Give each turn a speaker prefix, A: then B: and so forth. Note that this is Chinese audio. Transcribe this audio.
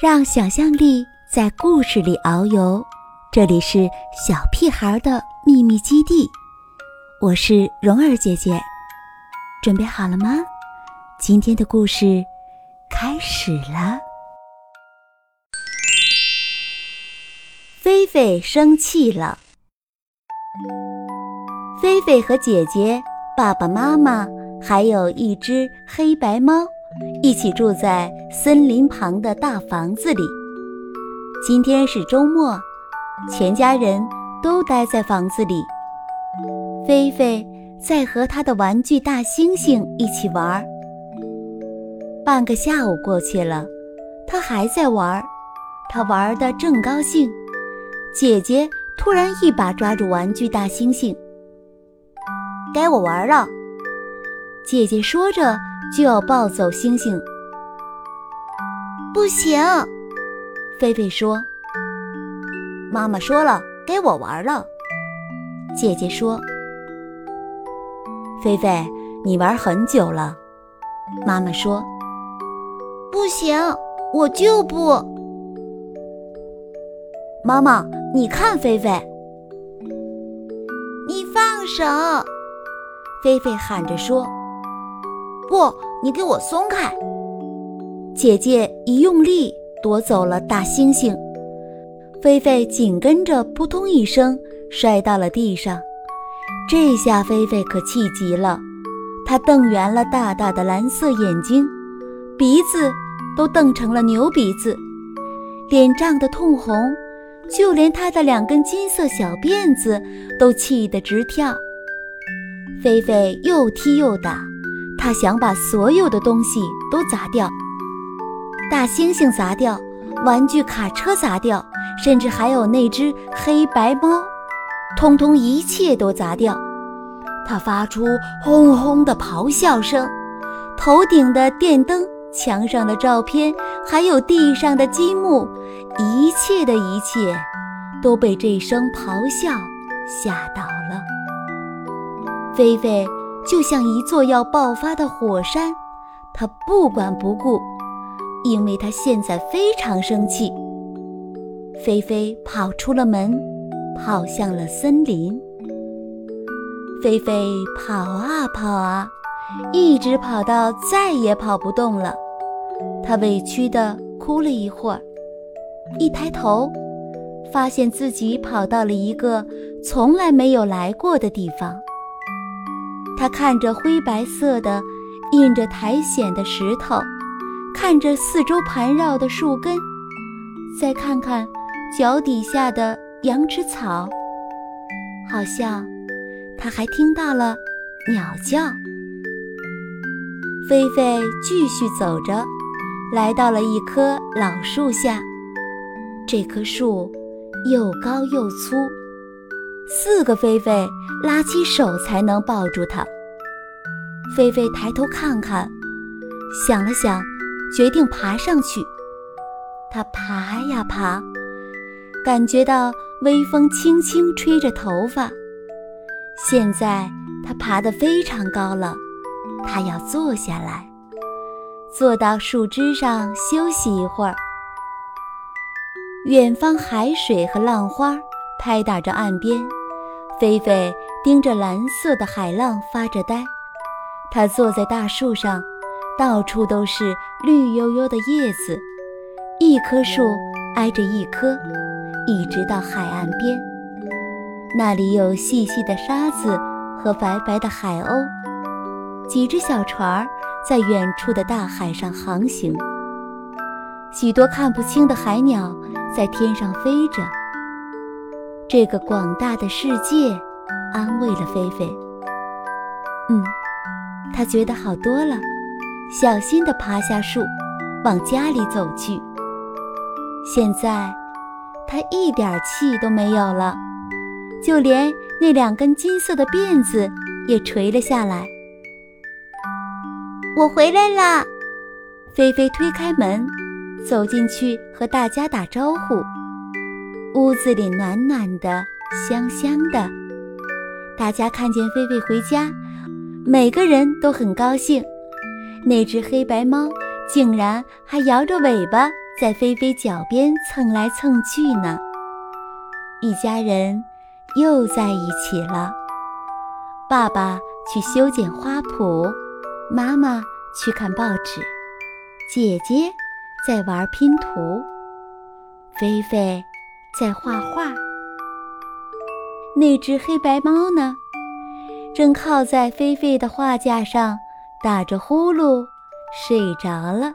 A: 让想象力在故事里遨游。这里是小屁孩的秘密基地，我是蓉儿姐姐，准备好了吗？今天的故事开始了。菲菲生气了。菲菲和姐姐、爸爸妈妈还有一只黑白猫。一起住在森林旁的大房子里。今天是周末，全家人都待在房子里。菲菲在和他的玩具大猩猩一起玩。半个下午过去了，他还在玩。他玩的正高兴，姐姐突然一把抓住玩具大猩猩，该我玩了。姐姐说着。就要抱走星星，
B: 不行！
A: 菲菲说：“
B: 妈妈说了，该我玩了。”
A: 姐姐说：“菲菲，你玩很久了。”妈妈说：“
B: 不行，我就不。”
A: 妈妈，你看，菲菲，
B: 你放手！
A: 菲菲喊着说。
B: 不，你给我松开！
A: 姐姐一用力夺走了大猩猩，菲菲紧跟着扑通一声摔到了地上。这下菲菲可气极了，她瞪圆了大大的蓝色眼睛，鼻子都瞪成了牛鼻子，脸涨得通红，就连她的两根金色小辫子都气得直跳。菲菲又踢又打。他想把所有的东西都砸掉，大猩猩砸掉，玩具卡车砸掉，甚至还有那只黑白猫，通通一切都砸掉。他发出轰轰的咆哮声，头顶的电灯、墙上的照片，还有地上的积木，一切的一切都被这声咆哮吓倒了。菲菲。就像一座要爆发的火山，他不管不顾，因为他现在非常生气。菲菲跑出了门，跑向了森林。菲菲跑啊跑啊，一直跑到再也跑不动了。他委屈地哭了一会儿，一抬头，发现自己跑到了一个从来没有来过的地方。他看着灰白色的、印着苔藓的石头，看着四周盘绕的树根，再看看脚底下的羊齿草，好像他还听到了鸟叫。菲菲继续走着，来到了一棵老树下。这棵树又高又粗。四个菲菲拉起手才能抱住它。菲菲抬头看看，想了想，决定爬上去。他爬呀爬，感觉到微风轻轻吹着头发。现在他爬得非常高了，他要坐下来，坐到树枝上休息一会儿。远方海水和浪花拍打着岸边。菲菲盯着蓝色的海浪发着呆，她坐在大树上，到处都是绿油油的叶子，一棵树挨着一棵，一直到海岸边。那里有细细的沙子和白白的海鸥，几只小船儿在远处的大海上航行，许多看不清的海鸟在天上飞着。这个广大的世界安慰了菲菲。嗯，他觉得好多了，小心地爬下树，往家里走去。现在他一点气都没有了，就连那两根金色的辫子也垂了下来。
B: 我回来了，
A: 菲菲推开门，走进去和大家打招呼。屋子里暖暖的，香香的。大家看见菲菲回家，每个人都很高兴。那只黑白猫竟然还摇着尾巴在菲菲脚边蹭来蹭去呢。一家人又在一起了。爸爸去修剪花圃，妈妈去看报纸，姐姐在玩拼图，菲菲在画画。那只黑白猫呢，正靠在菲菲的画架上打着呼噜睡着了。